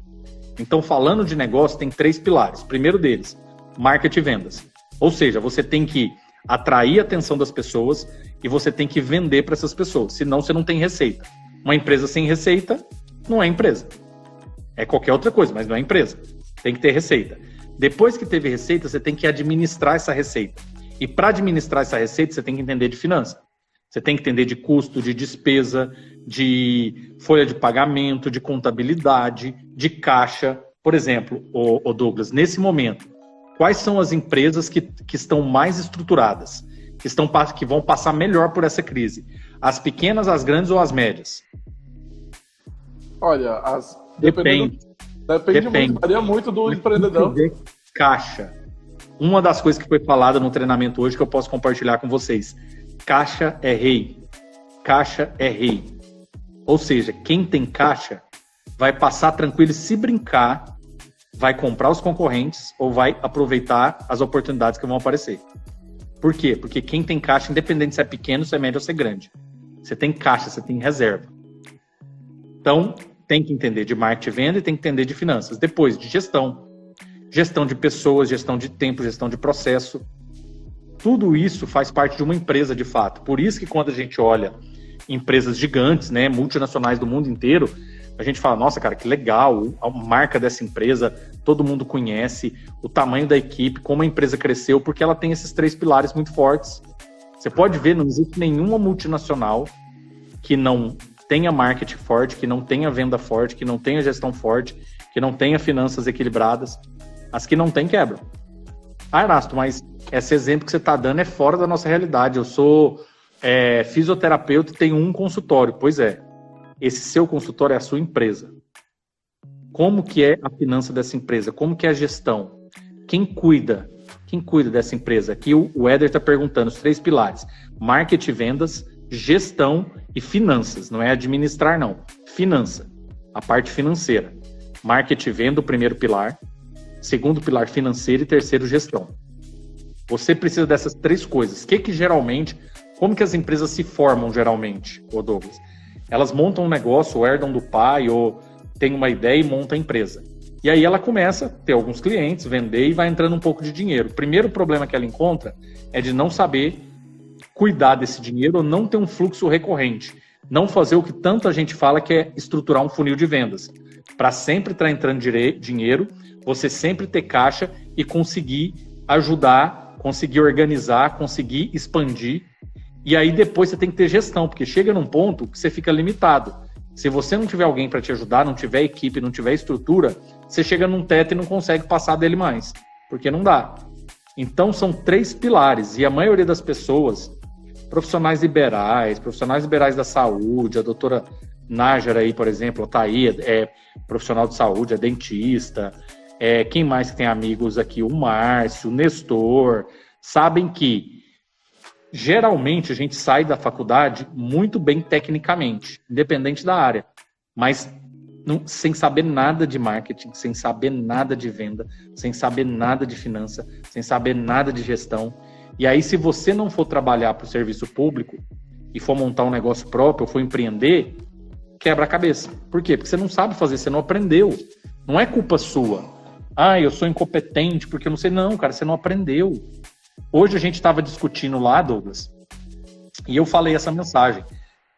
Então, falando de negócio, tem três pilares. Primeiro deles, marketing e vendas. Ou seja, você tem que atrair a atenção das pessoas e você tem que vender para essas pessoas. Senão, você não tem receita. Uma empresa sem receita não é empresa. É qualquer outra coisa, mas não é empresa. Tem que ter receita. Depois que teve receita, você tem que administrar essa receita. E para administrar essa receita, você tem que entender de finança. Você tem que entender de custo, de despesa, de folha de pagamento, de contabilidade, de caixa. Por exemplo, o, Douglas, nesse momento, quais são as empresas que, que estão mais estruturadas, que, estão, que vão passar melhor por essa crise? As pequenas, as grandes ou as médias? Olha, as Depende. Depende, Depende. muito, varia muito do empreendedor. Caixa. Uma das coisas que foi falada no treinamento hoje que eu posso compartilhar com vocês. Caixa é rei. Caixa é rei. Ou seja, quem tem caixa vai passar tranquilo se brincar, vai comprar os concorrentes ou vai aproveitar as oportunidades que vão aparecer. Por quê? Porque quem tem caixa, independente se é pequeno, se é médio ou se é grande, você tem caixa, você tem reserva. Então, tem que entender de marketing e venda e tem que entender de finanças. Depois, de gestão. Gestão de pessoas, gestão de tempo, gestão de processo. Tudo isso faz parte de uma empresa de fato. Por isso que quando a gente olha empresas gigantes, né, multinacionais do mundo inteiro, a gente fala, nossa, cara, que legal, a marca dessa empresa, todo mundo conhece, o tamanho da equipe, como a empresa cresceu, porque ela tem esses três pilares muito fortes. Você pode ver, não existe nenhuma multinacional que não tenha marketing forte, que não tenha venda forte, que não tenha gestão forte, que não tenha finanças equilibradas. As que não tem, quebram. Ah, Erasto, mas esse exemplo que você está dando é fora da nossa realidade. Eu sou é, fisioterapeuta e tenho um consultório. Pois é, esse seu consultório é a sua empresa. Como que é a finança dessa empresa? Como que é a gestão? Quem cuida? Quem cuida dessa empresa? Aqui o, o Éder está perguntando os três pilares: marketing, vendas, gestão e finanças. Não é administrar, não. Finança. A parte financeira. Marketing venda, o primeiro pilar. Segundo pilar, financeiro. E terceiro, gestão. Você precisa dessas três coisas. O que, que geralmente, como que as empresas se formam geralmente, ô Douglas? Elas montam um negócio, ou herdam do pai, ou tem uma ideia e monta a empresa. E aí ela começa a ter alguns clientes, vender e vai entrando um pouco de dinheiro. O primeiro problema que ela encontra é de não saber cuidar desse dinheiro não ter um fluxo recorrente. Não fazer o que tanta gente fala que é estruturar um funil de vendas. Para sempre estar tá entrando dinheiro, você sempre ter caixa e conseguir ajudar, conseguir organizar, conseguir expandir. E aí depois você tem que ter gestão, porque chega num ponto que você fica limitado. Se você não tiver alguém para te ajudar, não tiver equipe, não tiver estrutura, você chega num teto e não consegue passar dele mais, porque não dá. Então são três pilares e a maioria das pessoas profissionais liberais, profissionais liberais da saúde, a doutora Nájara aí, por exemplo, está aí, é profissional de saúde, é dentista, é, quem mais que tem amigos aqui? O Márcio, o Nestor, sabem que geralmente a gente sai da faculdade muito bem tecnicamente, independente da área, mas não, sem saber nada de marketing, sem saber nada de venda, sem saber nada de finança, sem saber nada de gestão. E aí, se você não for trabalhar para o serviço público e for montar um negócio próprio, ou for empreender, quebra a cabeça. Por quê? Porque você não sabe fazer, você não aprendeu. Não é culpa sua. Ah, eu sou incompetente porque eu não sei. Não, cara, você não aprendeu. Hoje a gente estava discutindo lá, Douglas, e eu falei essa mensagem.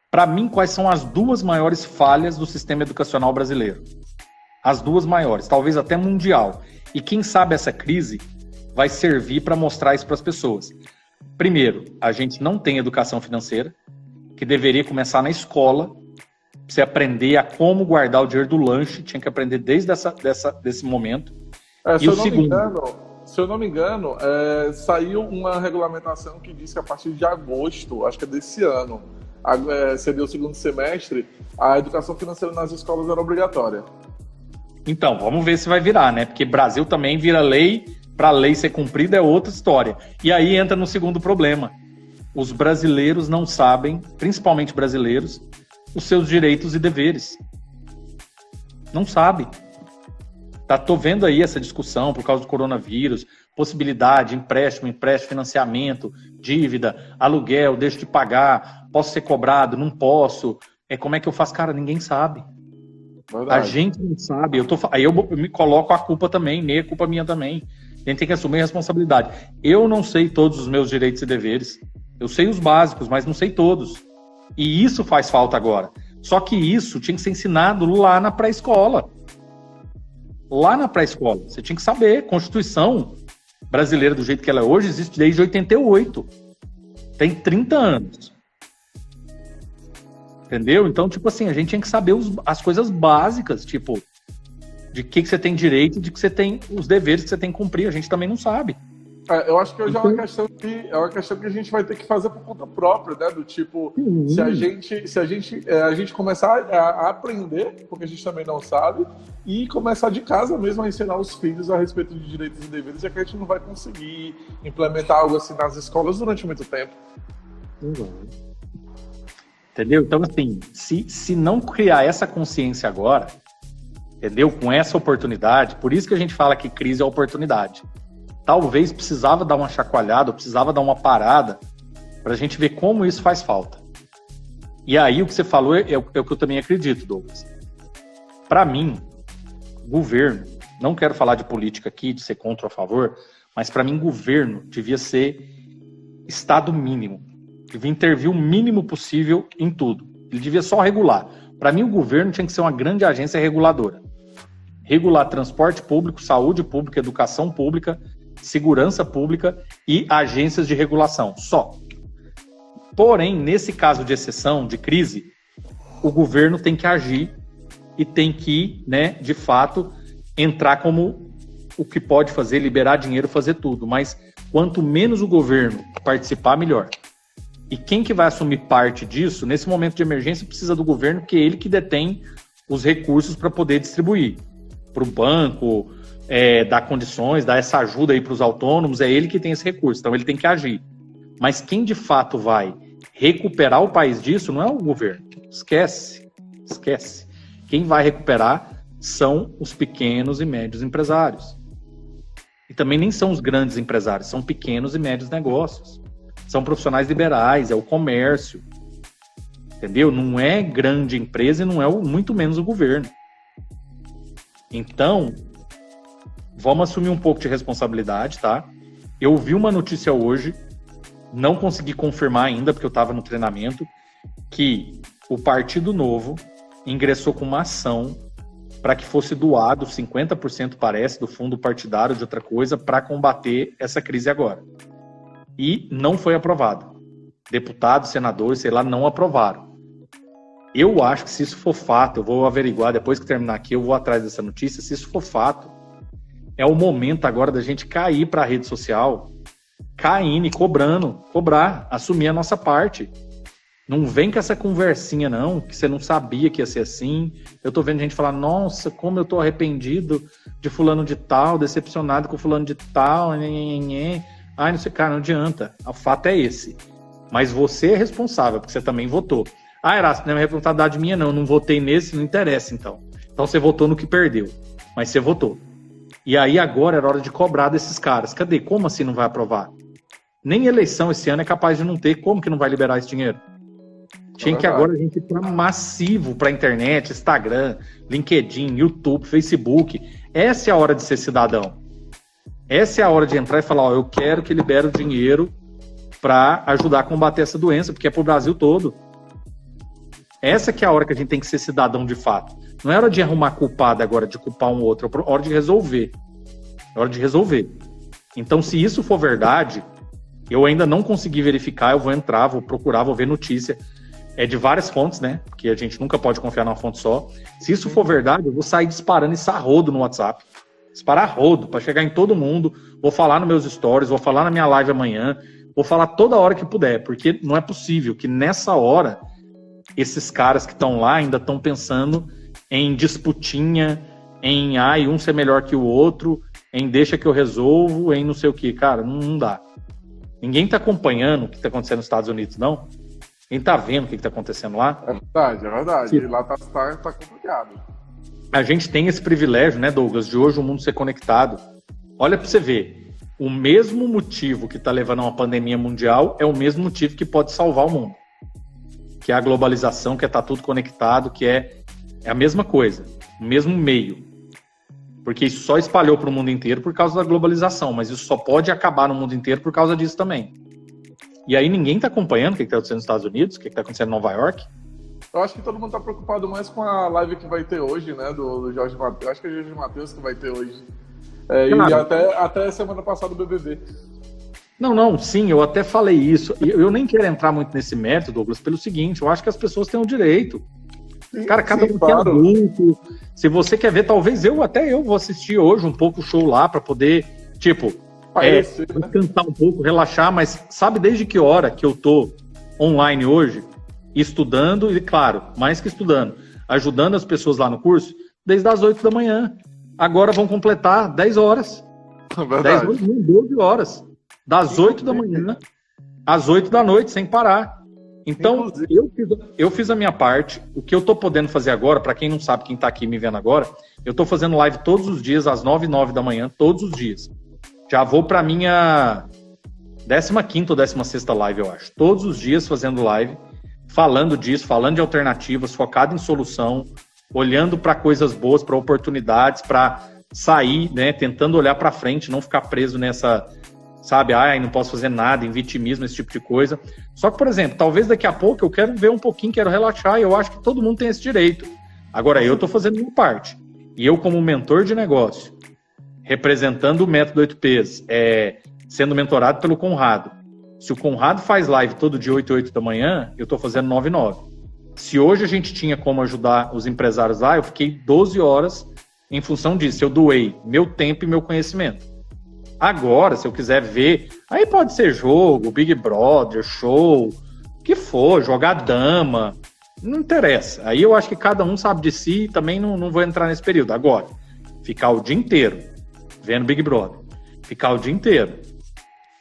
Para mim, quais são as duas maiores falhas do sistema educacional brasileiro? As duas maiores, talvez até mundial. E quem sabe essa crise vai servir para mostrar isso para as pessoas. Primeiro, a gente não tem educação financeira. que deveria começar na escola, você aprender a como guardar o dinheiro do lanche, tinha que aprender desde essa, dessa, desse momento. É, e o segundo... Engano, se eu não me engano, é, saiu uma regulamentação que diz que a partir de agosto, acho que é desse ano, a, é, seria o segundo semestre, a educação financeira nas escolas era obrigatória. Então, vamos ver se vai virar, né? Porque Brasil também vira lei, para a lei ser cumprida é outra história. E aí entra no segundo problema. Os brasileiros não sabem, principalmente brasileiros, os seus direitos e deveres. Não sabe. Tá, tô vendo aí essa discussão por causa do coronavírus, possibilidade, empréstimo, empréstimo, financiamento, dívida, aluguel, deixo de pagar, posso ser cobrado, não posso. É como é que eu faço, cara? Ninguém sabe. Verdade. A gente não sabe. Eu tô, aí eu, eu me coloco a culpa também, meia culpa minha também. A gente tem que assumir a responsabilidade. Eu não sei todos os meus direitos e deveres. Eu sei os básicos, mas não sei todos. E isso faz falta agora. Só que isso tinha que ser ensinado lá na pré-escola. Lá na pré-escola. Você tinha que saber. Constituição brasileira, do jeito que ela é hoje, existe desde 88. Tem 30 anos. Entendeu? Então, tipo assim, a gente tinha que saber os, as coisas básicas, tipo, de que, que você tem direito, de que você tem os deveres que você tem que cumprir. A gente também não sabe. É, eu acho que hoje é uma questão que é uma questão que a gente vai ter que fazer por conta própria, né? Do tipo, uhum. se a gente se a gente é, a gente começar a, a, aprender, porque a gente também não sabe, e começar de casa mesmo a ensinar os filhos a respeito de direitos e deveres, é que a gente não vai conseguir implementar algo assim nas escolas durante muito tempo. Uhum. Entendeu? Então, assim, se, se não criar essa consciência agora, entendeu? Com essa oportunidade, por isso que a gente fala que crise é oportunidade talvez precisava dar uma chacoalhada, precisava dar uma parada para a gente ver como isso faz falta. E aí o que você falou é, é, o que eu também acredito, Douglas. Para mim, governo, não quero falar de política aqui, de ser contra ou a favor, mas para mim governo devia ser estado mínimo, devia intervir o mínimo possível em tudo. Ele devia só regular. Para mim o governo tinha que ser uma grande agência reguladora. Regular transporte público, saúde pública, educação pública, segurança pública e agências de regulação, só. Porém, nesse caso de exceção, de crise, o governo tem que agir e tem que, né, de fato, entrar como o que pode fazer, liberar dinheiro, fazer tudo. Mas quanto menos o governo participar, melhor. E quem que vai assumir parte disso, nesse momento de emergência, precisa do governo, porque é ele que detém os recursos para poder distribuir para o banco, é, dar condições, dar essa ajuda aí para os autônomos, é ele que tem esse recurso, então ele tem que agir. Mas quem de fato vai recuperar o país disso não é o governo. Esquece, esquece. Quem vai recuperar são os pequenos e médios empresários. E também nem são os grandes empresários, são pequenos e médios negócios. São profissionais liberais, é o comércio. Entendeu? Não é grande empresa e não é o, muito menos o governo. Então, vamos assumir um pouco de responsabilidade, tá? Eu vi uma notícia hoje, não consegui confirmar ainda, porque eu estava no treinamento, que o Partido Novo ingressou com uma ação para que fosse doado 50%, parece, do fundo partidário de outra coisa para combater essa crise agora. E não foi aprovado. Deputados, senadores, sei lá, não aprovaram. Eu acho que se isso for fato, eu vou averiguar depois que terminar aqui, eu vou atrás dessa notícia. Se isso for fato, é o momento agora da gente cair para a rede social, caindo e cobrando, cobrar, assumir a nossa parte. Não vem com essa conversinha, não, que você não sabia que ia ser assim. Eu tô vendo gente falar, nossa, como eu tô arrependido de fulano de tal, decepcionado com fulano de tal, nhenhenhen. Ai, não sei, cara, não adianta. O fato é esse. Mas você é responsável, porque você também votou. Ah, Erasto, não é responsabilidade minha, não. Eu não votei nesse, não interessa, então. Então você votou no que perdeu. Mas você votou. E aí agora era hora de cobrar desses caras. Cadê? Como assim não vai aprovar? Nem eleição esse ano é capaz de não ter. Como que não vai liberar esse dinheiro? Tinha que agora a gente ir para massivo para internet, Instagram, LinkedIn, YouTube, Facebook. Essa é a hora de ser cidadão. Essa é a hora de entrar e falar: ó, eu quero que libere o dinheiro para ajudar a combater essa doença, porque é para o Brasil todo. Essa que é a hora que a gente tem que ser cidadão de fato. Não é hora de arrumar culpado agora, de culpar um outro, é hora de resolver. É hora de resolver. Então, se isso for verdade, eu ainda não consegui verificar, eu vou entrar, vou procurar, vou ver notícia. é de várias fontes, né? Porque a gente nunca pode confiar numa fonte só. Se isso for verdade, eu vou sair disparando esse rodo no WhatsApp. Disparar rodo para chegar em todo mundo. Vou falar nos meus stories, vou falar na minha live amanhã, vou falar toda hora que puder, porque não é possível que nessa hora esses caras que estão lá ainda estão pensando em disputinha, em ai, um ser melhor que o outro, em deixa que eu resolvo, em não sei o que. Cara, não, não dá. Ninguém está acompanhando o que está acontecendo nos Estados Unidos, não. Quem está vendo o que está acontecendo lá? É verdade, é verdade. E lá está tá, tá complicado. A gente tem esse privilégio, né, Douglas, de hoje o mundo ser conectado. Olha para você ver. O mesmo motivo que está levando a uma pandemia mundial é o mesmo motivo que pode salvar o mundo. Que é a globalização, que é estar tá tudo conectado, que é, é a mesma coisa, o mesmo meio. Porque isso só espalhou para o mundo inteiro por causa da globalização, mas isso só pode acabar no mundo inteiro por causa disso também. E aí ninguém está acompanhando o que está acontecendo nos Estados Unidos, o que está acontecendo em Nova York. Eu acho que todo mundo está preocupado mais com a live que vai ter hoje, né? Do, do Jorge Matheus. Acho que é o Jorge Matheus que vai ter hoje. É, e até, até semana passada o BBB. Não, não, sim, eu até falei isso. Eu nem quero entrar muito nesse método, Douglas, pelo seguinte, eu acho que as pessoas têm o direito. Sim, Cara, cada sim, um claro. tem adulto. Se você quer ver, talvez eu, até eu vou assistir hoje um pouco o show lá para poder, tipo, é, descansar um pouco, relaxar, mas sabe desde que hora que eu tô online hoje, estudando, e claro, mais que estudando, ajudando as pessoas lá no curso, desde as 8 da manhã. Agora vão completar 10 horas. É [LAUGHS] verdade. 10 horas, 12 horas. Das 8 da manhã às 8 da noite, sem parar. Então, eu fiz, eu fiz, a minha parte. O que eu tô podendo fazer agora, para quem não sabe, quem tá aqui me vendo agora, eu tô fazendo live todos os dias, às 9 e 9 da manhã, todos os dias. Já vou para minha 15 ou 16 live, eu acho. Todos os dias fazendo live, falando disso, falando de alternativas, focado em solução, olhando para coisas boas, para oportunidades, para sair, né, tentando olhar para frente, não ficar preso nessa, sabe, ai, não posso fazer nada, em vitimismo, esse tipo de coisa. Só que, por exemplo, talvez daqui a pouco eu quero ver um pouquinho, quero relaxar, e eu acho que todo mundo tem esse direito. Agora, eu estou fazendo minha parte. E eu, como mentor de negócio, representando o método 8Ps, é, sendo mentorado pelo Conrado. Se o Conrado faz live todo dia 8 e 8 da manhã, eu estou fazendo 9 e 9. Se hoje a gente tinha como ajudar os empresários lá, eu fiquei 12 horas em função disso. Eu doei meu tempo e meu conhecimento. Agora, se eu quiser ver, aí pode ser jogo, Big Brother, show, que for, jogar dama, não interessa. Aí eu acho que cada um sabe de si e também não, não vou entrar nesse período. Agora, ficar o dia inteiro vendo Big Brother, ficar o dia inteiro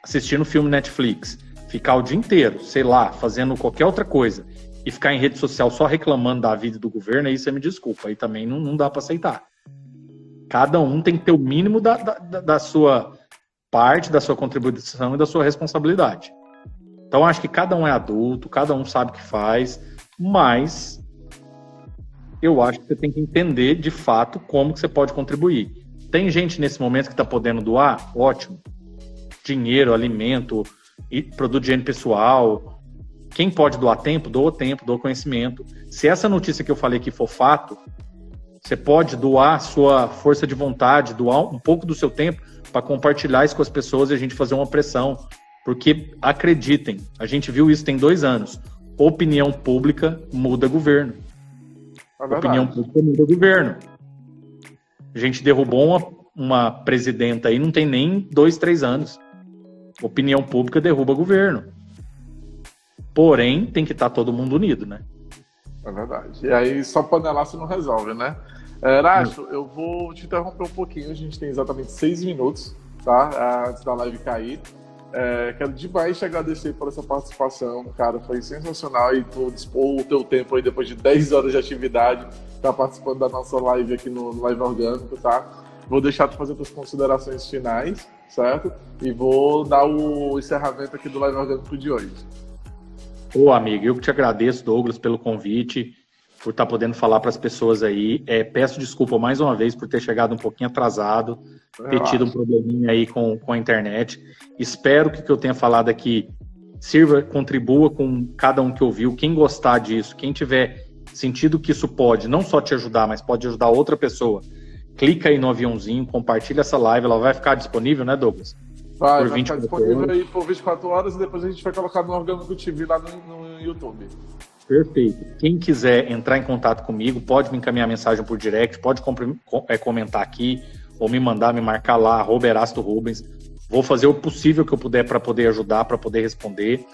assistindo filme Netflix, ficar o dia inteiro, sei lá, fazendo qualquer outra coisa e ficar em rede social só reclamando da vida do governo, aí você me desculpa, aí também não, não dá para aceitar. Cada um tem que ter o mínimo da, da, da sua parte, da sua contribuição e da sua responsabilidade. Então, acho que cada um é adulto, cada um sabe o que faz, mas eu acho que você tem que entender de fato como que você pode contribuir. Tem gente nesse momento que está podendo doar? Ótimo. Dinheiro, alimento, produto de higiene pessoal. Quem pode doar tempo, doa tempo, doa conhecimento. Se essa notícia que eu falei aqui for fato, você pode doar sua força de vontade, doar um pouco do seu tempo para compartilhar isso com as pessoas e a gente fazer uma pressão. Porque acreditem, a gente viu isso tem dois anos. Opinião pública muda governo. É Opinião pública muda governo. A gente derrubou uma, uma presidenta aí, não tem nem dois, três anos. Opinião pública derruba governo. Porém, tem que estar tá todo mundo unido, né? É verdade. E aí só panelaço não resolve, né? Eracho, eu vou te interromper um pouquinho. A gente tem exatamente seis minutos, tá? Antes da live cair. É, quero demais te agradecer por essa participação, cara. Foi sensacional e tu dispor o teu tempo aí depois de 10 horas de atividade tá participando da nossa live aqui no, Live Orgânico, tá? Vou deixar tu fazer tuas considerações finais, certo? E vou dar o encerramento aqui do Live Orgânico de hoje. Ô, amigo, eu que te agradeço, Douglas, pelo convite, por estar tá podendo falar para as pessoas aí. É, peço desculpa mais uma vez por ter chegado um pouquinho atrasado, ter tido um probleminha aí com, com a internet. Espero que o que eu tenha falado aqui sirva, contribua com cada um que ouviu. Quem gostar disso, quem tiver sentido que isso pode não só te ajudar, mas pode ajudar outra pessoa, clica aí no aviãozinho, compartilha essa live, ela vai ficar disponível, né, Douglas? Vai, por vai ficar disponível horas. aí por 24 horas e depois a gente vai colocar no Orgânico TV lá no, no YouTube. Perfeito. Quem quiser entrar em contato comigo, pode me encaminhar mensagem por direct, pode é, comentar aqui, ou me mandar, me marcar lá, Roberasto Rubens. Vou fazer o possível que eu puder para poder ajudar, para poder responder.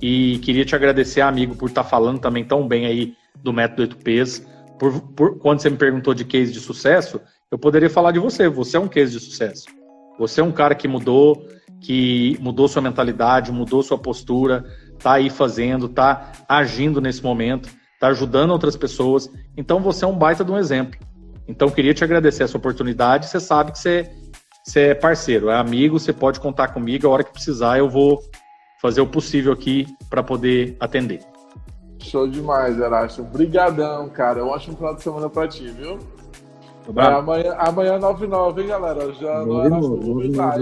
E queria te agradecer, amigo, por estar tá falando também tão bem aí do método 8Ps. Por, por, quando você me perguntou de case de sucesso, eu poderia falar de você. Você é um case de sucesso. Você é um cara que mudou, que mudou sua mentalidade, mudou sua postura, tá aí fazendo, tá agindo nesse momento, tá ajudando outras pessoas. Então você é um baita de um exemplo. Então queria te agradecer essa oportunidade. Você sabe que você, você é parceiro, é amigo, você pode contar comigo. A hora que precisar, eu vou fazer o possível aqui para poder atender. Show demais, Erasto. Obrigadão, cara. Um ótimo final de semana para ti, viu? É, amanhã, amanhã 9 9, hein, galera? Já no Erasto Rubens lá,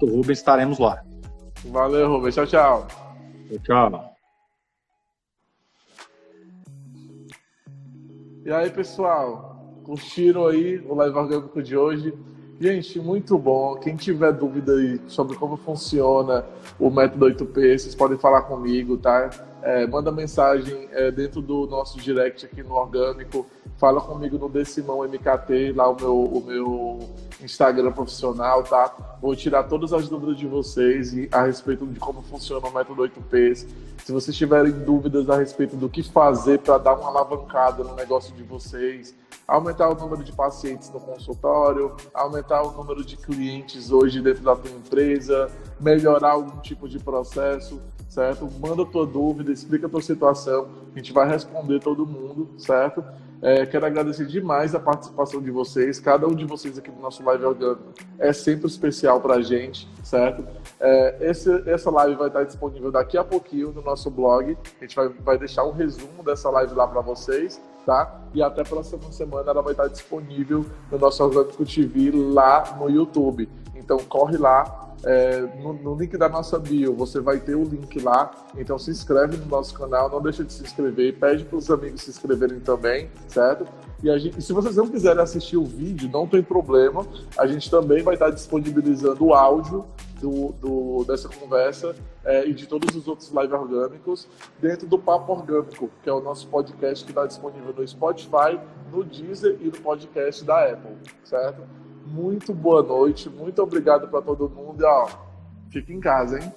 Rubens, estaremos lá. Valeu, Rubens. Tchau, tchau. Tchau. E aí, pessoal? Curtiram aí o live orgânico de hoje? Gente, muito bom. Quem tiver dúvida aí sobre como funciona o método 8P, vocês podem falar comigo, tá? É, manda mensagem é, dentro do nosso direct aqui no Orgânico. Fala comigo no Decimão MKT, lá o meu, o meu Instagram profissional, tá? Vou tirar todas as dúvidas de vocês a respeito de como funciona o método 8Ps. Se vocês tiverem dúvidas a respeito do que fazer para dar uma alavancada no negócio de vocês, aumentar o número de pacientes no consultório, aumentar o número de clientes hoje dentro da tua empresa, melhorar algum tipo de processo, certo? Manda tua dúvida, explica a tua situação, a gente vai responder todo mundo, certo? É, quero agradecer demais a participação de vocês. Cada um de vocês aqui no nosso live orgânico é sempre especial para a gente, certo? É, esse, essa live vai estar disponível daqui a pouquinho no nosso blog. A gente vai, vai deixar um resumo dessa live lá para vocês, tá? E até a próxima semana ela vai estar disponível no nosso Orgânico TV lá no YouTube. Então corre lá, é, no, no, link da nossa bio, você vai ter o link lá. Então se inscreve no nosso canal, não deixa de se inscrever, pede para os amigos se inscreverem também, certo? E, gente, e, se vocês não quiserem assistir o vídeo, não tem problema. A gente também vai estar disponibilizando o áudio do, do dessa conversa é, e de todos os outros live orgânicos dentro do Papo Orgânico, que é o nosso podcast que está disponível no Spotify, no Deezer e no podcast da Apple, certo? Muito boa noite, muito obrigado para todo mundo ó, fica em casa, hein?